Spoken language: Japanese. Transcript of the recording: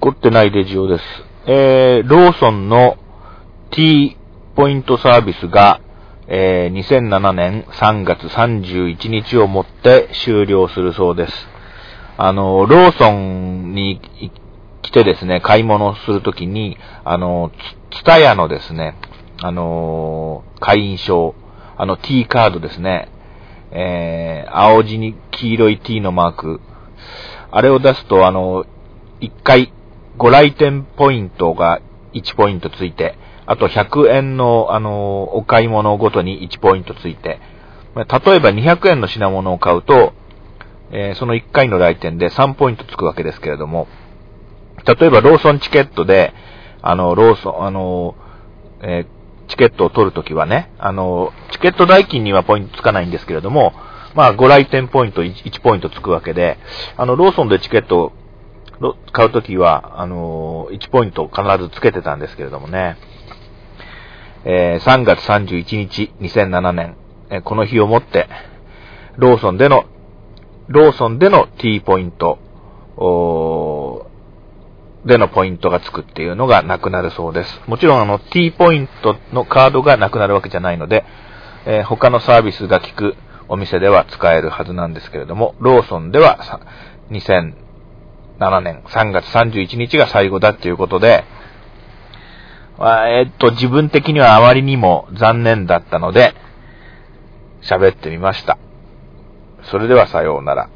凝ってないレジオです。えー、ローソンの T ポイントサービスが、えー、2007年3月31日をもって終了するそうです。あの、ローソンに来てですね、買い物するときに、あの、ツタヤのですね、あの、会員証、あの T カードですね、えー、青地に黄色い T のマーク、あれを出すと、あの、1回、ご来店ポイントが1ポイントついて、あと100円の、あの、お買い物ごとに1ポイントついて、例えば200円の品物を買うと、えー、その1回の来店で3ポイントつくわけですけれども、例えばローソンチケットで、あの、ローソン、あの、えー、チケットを取るときはね、あの、チケット代金にはポイントつかないんですけれども、まあ、ご来店ポイント 1, 1ポイントつくわけで、あの、ローソンでチケット買うときは、あの、1ポイント必ずつけてたんですけれどもね、えー、3月31日、2007年、え、この日をもって、ローソンでの、ローソンでの T ポイント、でのポイントがつくっていうのがなくなるそうです。もちろんあの T ポイントのカードがなくなるわけじゃないので、えー、他のサービスが効くお店では使えるはずなんですけれども、ローソンでは2007 7年3月31日が最後だということで、え、っと、自分的にはあまりにも残念だったので、喋ってみました。それではさようなら。